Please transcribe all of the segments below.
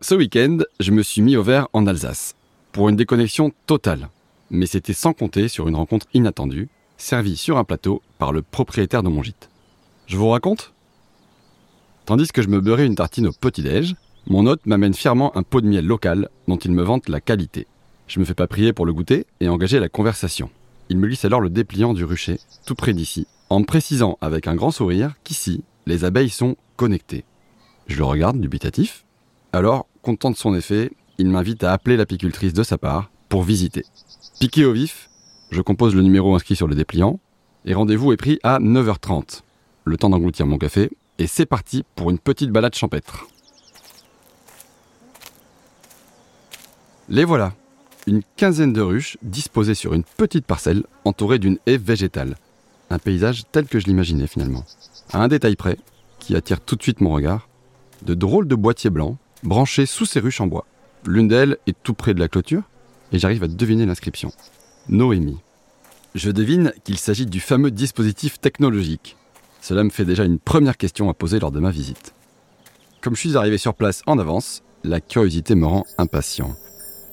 Ce week-end, je me suis mis au vert en Alsace, pour une déconnexion totale. Mais c'était sans compter sur une rencontre inattendue, servie sur un plateau par le propriétaire de mon gîte. Je vous raconte? Tandis que je me beurrais une tartine au petit-déj, mon hôte m'amène fièrement un pot de miel local dont il me vante la qualité. Je me fais pas prier pour le goûter et engager la conversation. Il me glisse alors le dépliant du rucher, tout près d'ici, en me précisant avec un grand sourire qu'ici, les abeilles sont connectées. Je le regarde dubitatif. Alors, content de son effet, il m'invite à appeler l'apicultrice de sa part pour visiter. Piqué au vif, je compose le numéro inscrit sur le dépliant et rendez-vous est pris à 9h30. Le temps d'engloutir mon café et c'est parti pour une petite balade champêtre. Les voilà, une quinzaine de ruches disposées sur une petite parcelle entourée d'une haie végétale. Un paysage tel que je l'imaginais finalement. À un détail près, qui attire tout de suite mon regard, de drôles de boîtiers blancs branchés sous ces ruches en bois. L'une d'elles est tout près de la clôture, et j'arrive à deviner l'inscription. Noémie. Je devine qu'il s'agit du fameux dispositif technologique. Cela me fait déjà une première question à poser lors de ma visite. Comme je suis arrivé sur place en avance, la curiosité me rend impatient.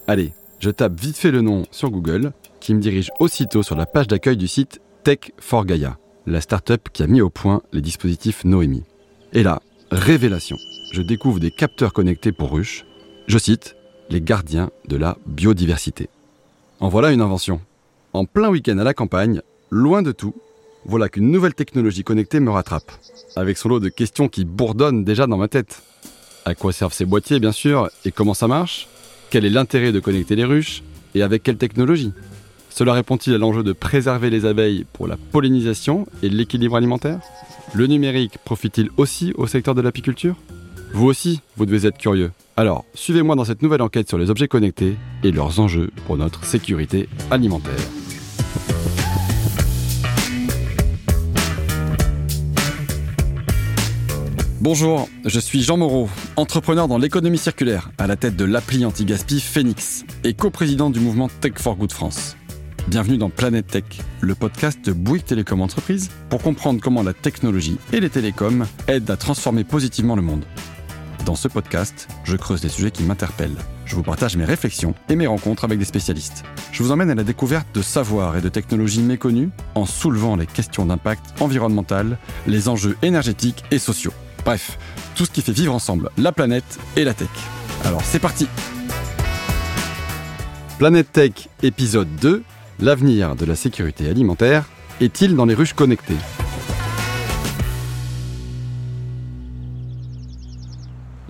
Allez, je tape vite fait le nom sur Google, qui me dirige aussitôt sur la page d'accueil du site Tech for Gaia, la start-up qui a mis au point les dispositifs Noémie. Et là, révélation, je découvre des capteurs connectés pour ruches, je cite, les gardiens de la biodiversité. En voilà une invention. En plein week-end à la campagne, loin de tout, voilà qu'une nouvelle technologie connectée me rattrape, avec son lot de questions qui bourdonnent déjà dans ma tête. À quoi servent ces boîtiers, bien sûr, et comment ça marche? Quel est l'intérêt de connecter les ruches Et avec quelle technologie? Cela répond-il à l'enjeu de préserver les abeilles pour la pollinisation et l'équilibre alimentaire? Le numérique profite-t-il aussi au secteur de l'apiculture? Vous aussi, vous devez être curieux. Alors, suivez-moi dans cette nouvelle enquête sur les objets connectés et leurs enjeux pour notre sécurité alimentaire. Bonjour, je suis Jean Moreau, entrepreneur dans l'économie circulaire, à la tête de l'appli anti-gaspi Phoenix et coprésident du mouvement Tech for Good France. Bienvenue dans Planète Tech, le podcast de Bouygues Télécom Entreprise pour comprendre comment la technologie et les télécoms aident à transformer positivement le monde. Dans ce podcast, je creuse les sujets qui m'interpellent. Je vous partage mes réflexions et mes rencontres avec des spécialistes. Je vous emmène à la découverte de savoirs et de technologies méconnues en soulevant les questions d'impact environnemental, les enjeux énergétiques et sociaux. Bref, tout ce qui fait vivre ensemble la planète et la tech. Alors c'est parti Planète Tech, épisode 2, l'avenir de la sécurité alimentaire est-il dans les ruches connectées?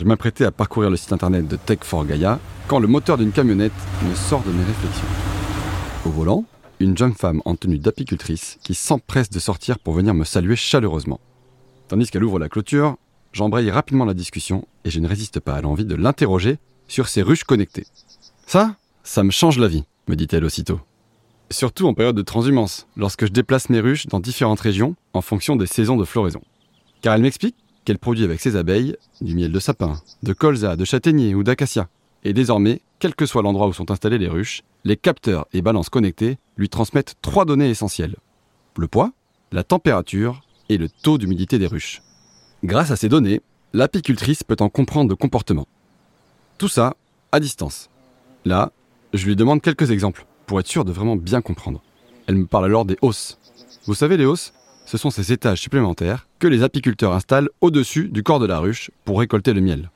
Je m'apprêtais à parcourir le site internet de Tech for Gaia quand le moteur d'une camionnette me sort de mes réflexions. Au volant, une jeune femme en tenue d'apicultrice qui s'empresse de sortir pour venir me saluer chaleureusement. Tandis qu'elle ouvre la clôture, j'embraye rapidement la discussion et je ne résiste pas à l'envie de l'interroger sur ces ruches connectées. Ça, ça me change la vie, me dit-elle aussitôt. Surtout en période de transhumance, lorsque je déplace mes ruches dans différentes régions en fonction des saisons de floraison. Car elle m'explique qu'elle produit avec ses abeilles du miel de sapin, de colza, de châtaignier ou d'acacia. Et désormais, quel que soit l'endroit où sont installées les ruches, les capteurs et balances connectées lui transmettent trois données essentielles. Le poids, la température et le taux d'humidité des ruches. Grâce à ces données, l'apicultrice peut en comprendre le comportement. Tout ça à distance. Là, je lui demande quelques exemples pour être sûr de vraiment bien comprendre. Elle me parle alors des hausses. Vous savez, les hausses, ce sont ces étages supplémentaires que les apiculteurs installent au-dessus du corps de la ruche pour récolter le miel.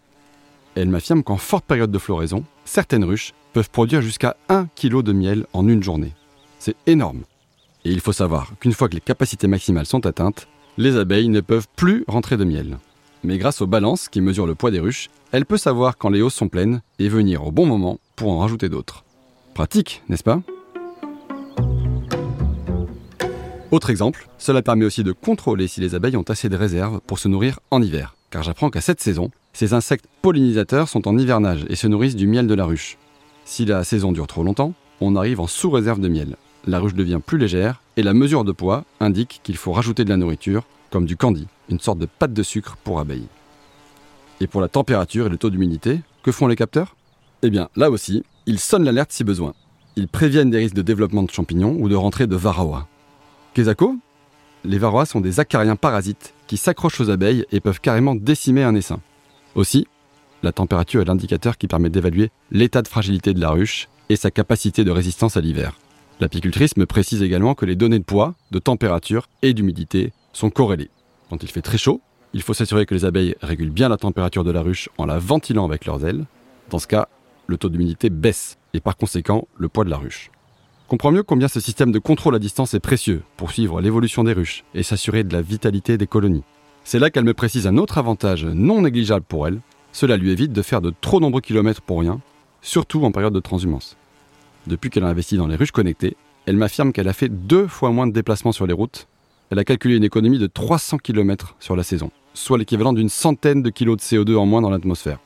Elle m'affirme qu'en forte période de floraison, certaines ruches peuvent produire jusqu'à 1 kg de miel en une journée. C'est énorme. Et il faut savoir qu'une fois que les capacités maximales sont atteintes, les abeilles ne peuvent plus rentrer de miel. Mais grâce aux balances qui mesurent le poids des ruches, elle peut savoir quand les hausses sont pleines et venir au bon moment pour en rajouter d'autres. Pratique, n'est-ce pas? Autre exemple, cela permet aussi de contrôler si les abeilles ont assez de réserves pour se nourrir en hiver, car j'apprends qu'à cette saison, ces insectes pollinisateurs sont en hivernage et se nourrissent du miel de la ruche. Si la saison dure trop longtemps, on arrive en sous-réserve de miel. La ruche devient plus légère et la mesure de poids indique qu'il faut rajouter de la nourriture, comme du candy, une sorte de pâte de sucre pour abeilles. Et pour la température et le taux d'humidité, que font les capteurs? Eh bien, là aussi, ils sonnent l'alerte si besoin. Ils préviennent des risques de développement de champignons ou de rentrée de varroa. Quesaco Les varroas sont des acariens parasites qui s'accrochent aux abeilles et peuvent carrément décimer un essaim. Aussi, la température est l'indicateur qui permet d'évaluer l'état de fragilité de la ruche et sa capacité de résistance à l'hiver. L'apicultrice me précise également que les données de poids, de température et d'humidité sont corrélées. Quand il fait très chaud, il faut s'assurer que les abeilles régulent bien la température de la ruche en la ventilant avec leurs ailes. Dans ce cas, le taux d'humidité baisse et par conséquent le poids de la ruche. Comprends mieux combien ce système de contrôle à distance est précieux pour suivre l'évolution des ruches et s'assurer de la vitalité des colonies. C'est là qu'elle me précise un autre avantage non négligeable pour elle. Cela lui évite de faire de trop nombreux kilomètres pour rien, surtout en période de transhumance. Depuis qu'elle a investi dans les ruches connectées, elle m'affirme qu'elle a fait deux fois moins de déplacements sur les routes. Elle a calculé une économie de 300 km sur la saison, soit l'équivalent d'une centaine de kilos de CO2 en moins dans l'atmosphère.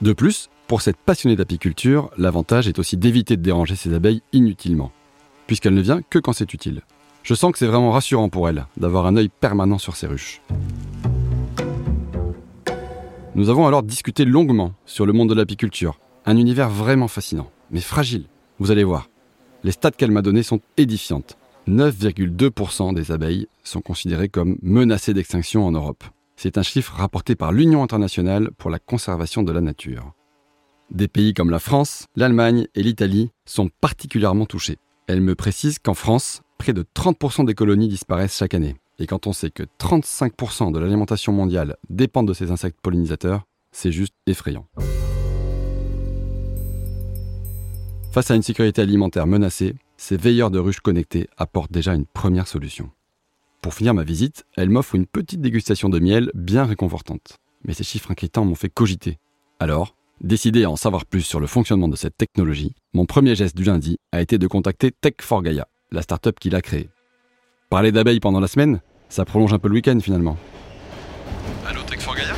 De plus, pour cette passionnée d'apiculture, l'avantage est aussi d'éviter de déranger ses abeilles inutilement, puisqu'elle ne vient que quand c'est utile. Je sens que c'est vraiment rassurant pour elle d'avoir un œil permanent sur ses ruches. Nous avons alors discuté longuement sur le monde de l'apiculture, un univers vraiment fascinant, mais fragile. Vous allez voir. Les stats qu'elle m'a donnés sont édifiantes. 9,2% des abeilles sont considérées comme menacées d'extinction en Europe. C'est un chiffre rapporté par l'Union internationale pour la conservation de la nature. Des pays comme la France, l'Allemagne et l'Italie sont particulièrement touchés. Elle me précise qu'en France, près de 30% des colonies disparaissent chaque année. Et quand on sait que 35% de l'alimentation mondiale dépendent de ces insectes pollinisateurs, c'est juste effrayant. Face à une sécurité alimentaire menacée, ces veilleurs de ruches connectés apportent déjà une première solution. Pour finir ma visite, elle m'offre une petite dégustation de miel bien réconfortante. Mais ces chiffres inquiétants m'ont fait cogiter. Alors, décidé à en savoir plus sur le fonctionnement de cette technologie, mon premier geste du lundi a été de contacter Tech4Gaia, la start-up qui l'a créée. Parler d'abeilles pendant la semaine, ça prolonge un peu le week-end finalement. Allô Tech4Gaia?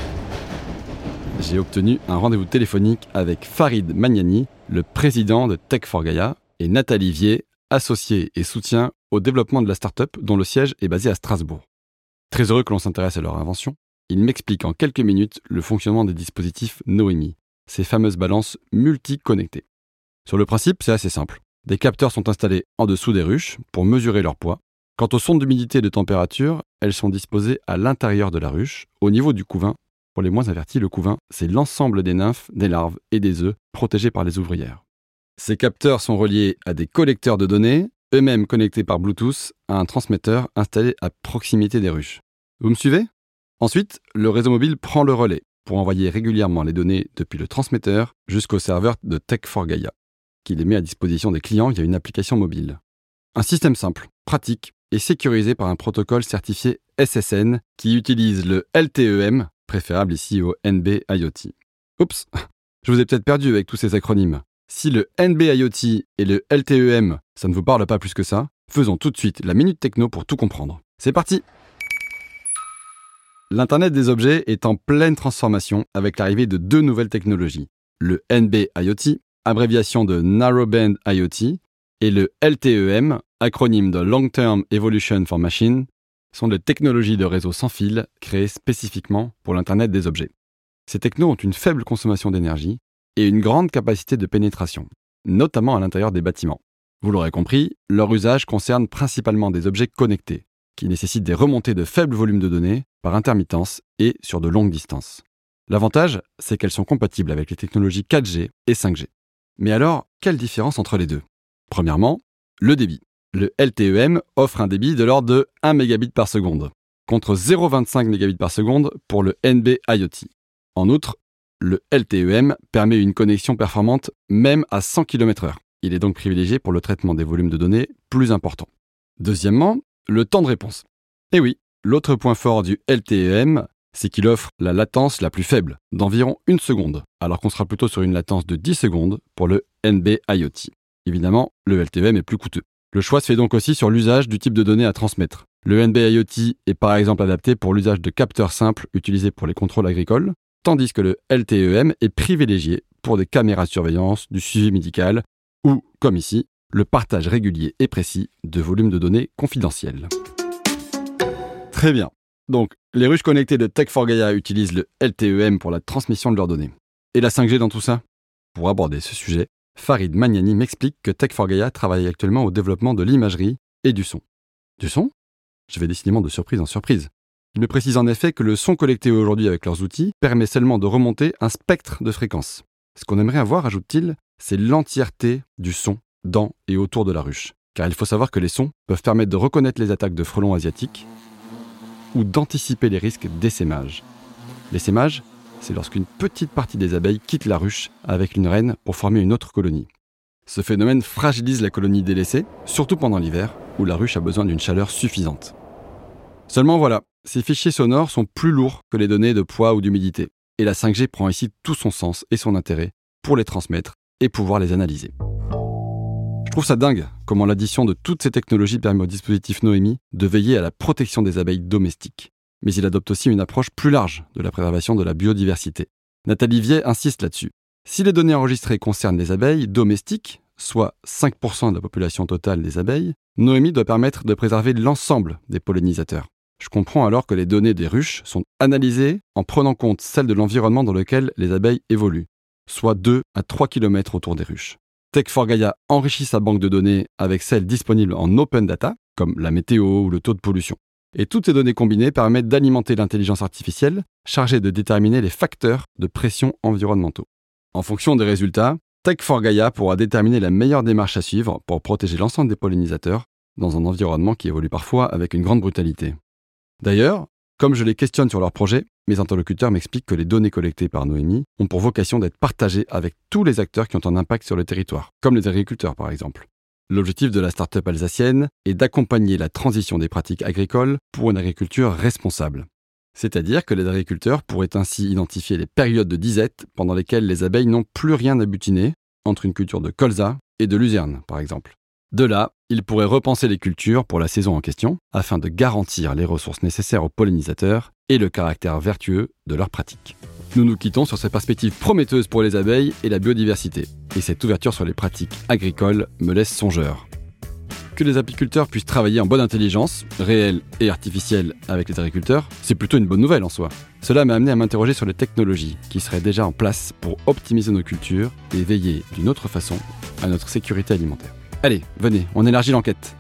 J'ai obtenu un rendez-vous téléphonique avec Farid Magnani, le président de Tech4Gaia, et Nathalie Vier, associée et soutien au développement de la start-up dont le siège est basé à Strasbourg. Très heureux que l'on s'intéresse à leur invention, ils m'expliquent en quelques minutes le fonctionnement des dispositifs Noemi, ces fameuses balances multi-connectées. Sur le principe, c'est assez simple. Des capteurs sont installés en dessous des ruches pour mesurer leur poids. Quant aux sondes d'humidité et de température, elles sont disposées à l'intérieur de la ruche, au niveau du couvain. Pour les moins avertis, le couvain, c'est l'ensemble des nymphes, des larves et des œufs protégés par les ouvrières. Ces capteurs sont reliés à des collecteurs de données, eux-mêmes connectés par Bluetooth à un transmetteur installé à proximité des ruches. Vous me suivez? Ensuite, le réseau mobile prend le relais pour envoyer régulièrement les données depuis le transmetteur jusqu'au serveur de Tech4Gaia, qui les met à disposition des clients via une application mobile. Un système simple, pratique et sécurisé par un protocole certifié SSN qui utilise le LTEM, préférable ici au NB IoT. Oups, je vous ai peut-être perdu avec tous ces acronymes. Si le NB-IoT et le LTEM, ça ne vous parle pas plus que ça, faisons tout de suite la Minute Techno pour tout comprendre. C'est parti L'Internet des objets est en pleine transformation avec l'arrivée de deux nouvelles technologies. Le NB-IoT, abréviation de Narrowband IoT, et le LTEM, acronyme de Long Term Evolution for Machine, sont des technologies de réseau sans fil créées spécifiquement pour l'Internet des objets. Ces technos ont une faible consommation d'énergie et une grande capacité de pénétration, notamment à l'intérieur des bâtiments. Vous l'aurez compris, leur usage concerne principalement des objets connectés, qui nécessitent des remontées de faibles volumes de données par intermittence et sur de longues distances. L'avantage, c'est qu'elles sont compatibles avec les technologies 4G et 5G. Mais alors, quelle différence entre les deux? Premièrement, le débit. Le LTEM offre un débit de l'ordre de 1 mégabit par seconde, contre 0,25 mégabits par seconde pour le NB IoT. En outre, le LTEM permet une connexion performante même à 100 km/h. Il est donc privilégié pour le traitement des volumes de données plus importants. Deuxièmement, le temps de réponse. Et oui, l'autre point fort du LTEM, c'est qu'il offre la latence la plus faible, d'environ une seconde, alors qu'on sera plutôt sur une latence de 10 secondes pour le NB IoT. Évidemment, le LTEM est plus coûteux. Le choix se fait donc aussi sur l'usage du type de données à transmettre. Le NB IoT est par exemple adapté pour l'usage de capteurs simples utilisés pour les contrôles agricoles, tandis que le LTEM est privilégié pour des caméras de surveillance, du suivi médical ou, comme ici, le partage régulier et précis de volumes de données confidentiels. Très bien. Donc, les ruches connectées de Tech4Gaia utilisent le LTEM pour la transmission de leurs données. Et la 5G dans tout ça? Pour aborder ce sujet, Farid Magnani m'explique que Tech4Gaia travaille actuellement au développement de l'imagerie et du son. Du son? Je vais décidément de surprise en surprise. Il me précise en effet que le son collecté aujourd'hui avec leurs outils permet seulement de remonter un spectre de fréquences. Ce qu'on aimerait avoir, ajoute-t-il, c'est l'entièreté du son dans et autour de la ruche. Car il faut savoir que les sons peuvent permettre de reconnaître les attaques de frelons asiatiques ou d'anticiper les risques d'essaimage. L'essaimage, c'est lorsqu'une petite partie des abeilles quitte la ruche avec une reine pour former une autre colonie. Ce phénomène fragilise la colonie délaissée, surtout pendant l'hiver, où la ruche a besoin d'une chaleur suffisante. Seulement voilà, ces fichiers sonores sont plus lourds que les données de poids ou d'humidité, et la 5G prend ici tout son sens et son intérêt pour les transmettre et pouvoir les analyser. Je trouve ça dingue comment l'addition de toutes ces technologies permet au dispositif Noémie de veiller à la protection des abeilles domestiques. Mais il adopte aussi une approche plus large de la préservation de la biodiversité. Nathalie Vier insiste là-dessus. Si les données enregistrées concernent les abeilles domestiques, soit 5% de la population totale des abeilles, Noémie doit permettre de préserver l'ensemble des pollinisateurs. Je comprends alors que les données des ruches sont analysées en prenant compte celles de l'environnement dans lequel les abeilles évoluent, soit 2 à 3 km autour des ruches. Tech4Gaia enrichit sa banque de données avec celles disponibles en open data, comme la météo ou le taux de pollution. Et toutes ces données combinées permettent d'alimenter l'intelligence artificielle chargée de déterminer les facteurs de pression environnementaux. En fonction des résultats, Tech4Gaia pourra déterminer la meilleure démarche à suivre pour protéger l'ensemble des pollinisateurs dans un environnement qui évolue parfois avec une grande brutalité. D'ailleurs, comme je les questionne sur leur projet, mes interlocuteurs m'expliquent que les données collectées par Noémie ont pour vocation d'être partagées avec tous les acteurs qui ont un impact sur le territoire, comme les agriculteurs par exemple. L'objectif de la start-up alsacienne est d'accompagner la transition des pratiques agricoles pour une agriculture responsable. C'est-à-dire que les agriculteurs pourraient ainsi identifier les périodes de disette pendant lesquelles les abeilles n'ont plus rien à butiner, entre une culture de colza et de luzerne par exemple. De là, ils pourraient repenser les cultures pour la saison en question, afin de garantir les ressources nécessaires aux pollinisateurs et le caractère vertueux de leurs pratiques. Nous nous quittons sur ces perspectives prometteuses pour les abeilles et la biodiversité, et cette ouverture sur les pratiques agricoles me laisse songeur. Que les apiculteurs puissent travailler en bonne intelligence, réelle et artificielle avec les agriculteurs, c'est plutôt une bonne nouvelle en soi. Cela m'a amené à m'interroger sur les technologies qui seraient déjà en place pour optimiser nos cultures et veiller d'une autre façon à notre sécurité alimentaire. Allez, venez, on élargit l'enquête.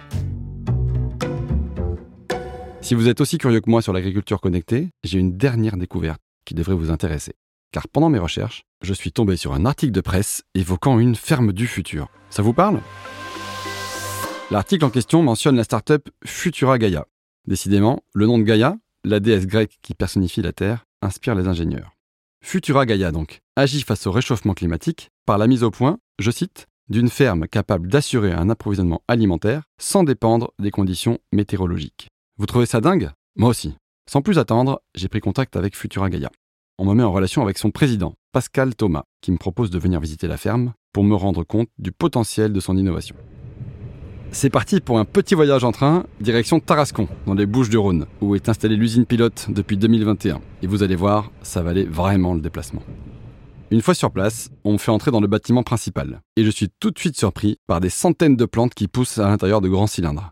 Si vous êtes aussi curieux que moi sur l'agriculture connectée, j'ai une dernière découverte qui devrait vous intéresser. Car pendant mes recherches, je suis tombé sur un article de presse évoquant une ferme du futur. Ça vous parle? L'article en question mentionne la start-up Futura Gaia. Décidément, le nom de Gaia, la déesse grecque qui personnifie la Terre, inspire les ingénieurs. Futura Gaia, donc, agit face au réchauffement climatique par la mise au point, je cite, d'une ferme capable d'assurer un approvisionnement alimentaire sans dépendre des conditions météorologiques. Vous trouvez ça dingue? Moi aussi. Sans plus attendre, j'ai pris contact avec Futura Gaia. On me met en relation avec son président, Pascal Thomas, qui me propose de venir visiter la ferme pour me rendre compte du potentiel de son innovation. C'est parti pour un petit voyage en train, direction Tarascon, dans les Bouches du Rhône, où est installée l'usine pilote depuis 2021. Et vous allez voir, ça valait vraiment le déplacement. Une fois sur place, on me fait entrer dans le bâtiment principal, et je suis tout de suite surpris par des centaines de plantes qui poussent à l'intérieur de grands cylindres.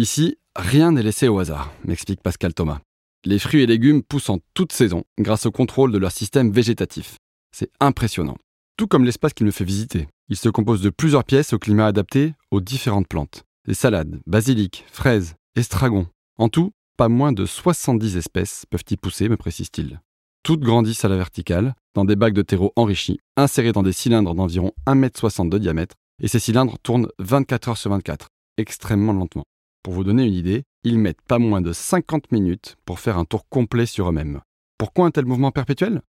Ici, rien n'est laissé au hasard, m'explique Pascal Thomas. Les fruits et légumes poussent en toute saison grâce au contrôle de leur système végétatif. C'est impressionnant. Tout comme l'espace qu'il me fait visiter. Il se compose de plusieurs pièces au climat adapté aux différentes plantes. Des salades, basilic, fraises, estragon. En tout, pas moins de 70 espèces peuvent y pousser, me précise-t-il. Toutes grandissent à la verticale, dans des bacs de terreau enrichis, insérés dans des cylindres d'environ 1,60 m de diamètre, et ces cylindres tournent 24 heures sur 24, extrêmement lentement. Pour vous donner une idée, ils mettent pas moins de 50 minutes pour faire un tour complet sur eux-mêmes. Pourquoi un tel mouvement perpétuel?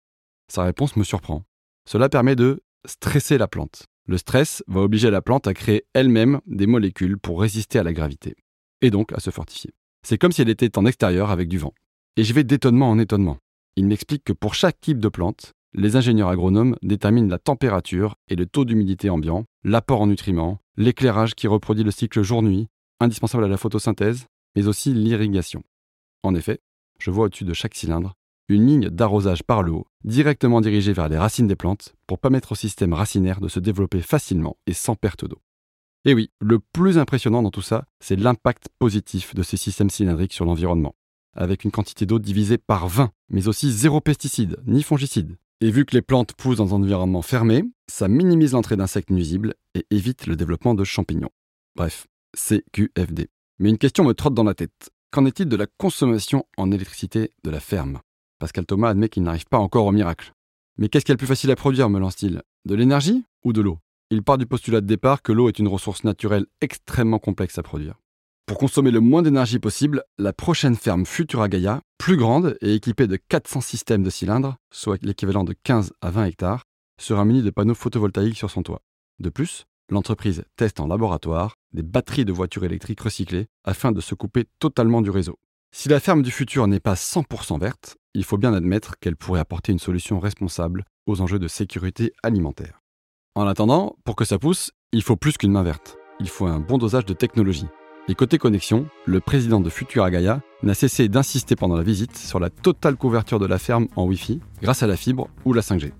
Sa réponse me surprend. Cela permet de stresser la plante. Le stress va obliger la plante à créer elle-même des molécules pour résister à la gravité, et donc à se fortifier. C'est comme si elle était en extérieur avec du vent. Et je vais d'étonnement en étonnement. Il m'explique que pour chaque type de plante, les ingénieurs agronomes déterminent la température et le taux d'humidité ambiant, l'apport en nutriments, l'éclairage qui reproduit le cycle jour-nuit, indispensable à la photosynthèse, mais aussi l'irrigation. En effet, je vois au-dessus de chaque cylindre une ligne d'arrosage par le haut, directement dirigée vers les racines des plantes, pour permettre au système racinaire de se développer facilement et sans perte d'eau. Et oui, le plus impressionnant dans tout ça, c'est l'impact positif de ces systèmes cylindriques sur l'environnement avec une quantité d'eau divisée par 20, mais aussi zéro pesticide, ni fongicide. Et vu que les plantes poussent dans un environnement fermé, ça minimise l'entrée d'insectes nuisibles et évite le développement de champignons. Bref, c'est QFD. Mais une question me trotte dans la tête. Qu'en est-il de la consommation en électricité de la ferme? Pascal Thomas admet qu'il n'arrive pas encore au miracle. Mais qu'est-ce qui est le plus facile à produire, me lance-t-il? De l'énergie ou de l'eau? Il part du postulat de départ que l'eau est une ressource naturelle extrêmement complexe à produire. Pour consommer le moins d'énergie possible, la prochaine ferme Futura Gaia, plus grande et équipée de 400 systèmes de cylindres, soit l'équivalent de 15 à 20 hectares, sera munie de panneaux photovoltaïques sur son toit. De plus, l'entreprise teste en laboratoire des batteries de voitures électriques recyclées afin de se couper totalement du réseau. Si la ferme du futur n'est pas 100% verte, il faut bien admettre qu'elle pourrait apporter une solution responsable aux enjeux de sécurité alimentaire. En attendant, pour que ça pousse, il faut plus qu'une main verte. Il faut un bon dosage de technologie. Et côté connexion, le président de Futura Gaia n'a cessé d'insister pendant la visite sur la totale couverture de la ferme en Wi-Fi grâce à la fibre ou la 5G.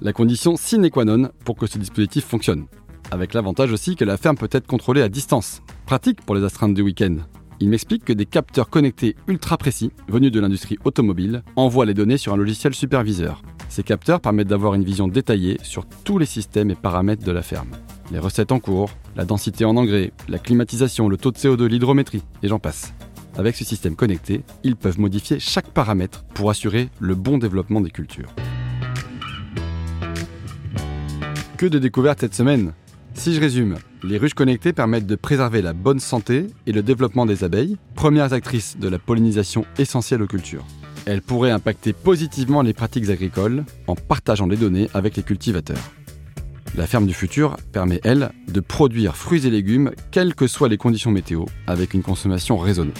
La condition sine qua non pour que ce dispositif fonctionne. Avec l'avantage aussi que la ferme peut être contrôlée à distance, pratique pour les astreintes du week-end. Il m'explique que des capteurs connectés ultra précis, venus de l'industrie automobile, envoient les données sur un logiciel superviseur. Ces capteurs permettent d'avoir une vision détaillée sur tous les systèmes et paramètres de la ferme les recettes en cours, la densité en engrais, la climatisation, le taux de CO2, l'hydrométrie, et j'en passe. Avec ce système connecté, ils peuvent modifier chaque paramètre pour assurer le bon développement des cultures. Que de découvertes cette semaine Si je résume, les ruches connectées permettent de préserver la bonne santé et le développement des abeilles, premières actrices de la pollinisation essentielle aux cultures. Elles pourraient impacter positivement les pratiques agricoles en partageant les données avec les cultivateurs. La ferme du futur permet, elle, de produire fruits et légumes, quelles que soient les conditions météo, avec une consommation raisonnée.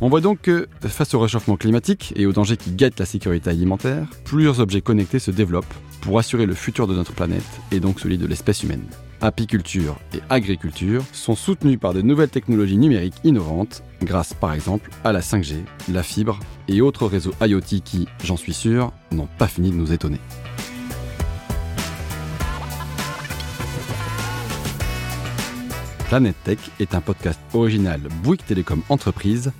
On voit donc que, face au réchauffement climatique et aux dangers qui guettent la sécurité alimentaire, plusieurs objets connectés se développent pour assurer le futur de notre planète et donc celui de l'espèce humaine. Apiculture et agriculture sont soutenus par de nouvelles technologies numériques innovantes, grâce par exemple à la 5G, la fibre et autres réseaux IoT qui, j'en suis sûr, n'ont pas fini de nous étonner. Planète Tech est un podcast original Bouygues Télécom Entreprise,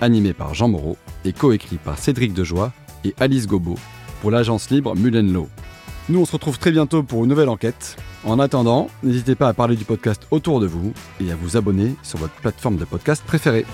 animé par Jean Moreau et coécrit par Cédric Dejoie et Alice Gobo pour l'agence libre Mullenlow. Nous, on se retrouve très bientôt pour une nouvelle enquête. En attendant, n'hésitez pas à parler du podcast autour de vous et à vous abonner sur votre plateforme de podcast préférée.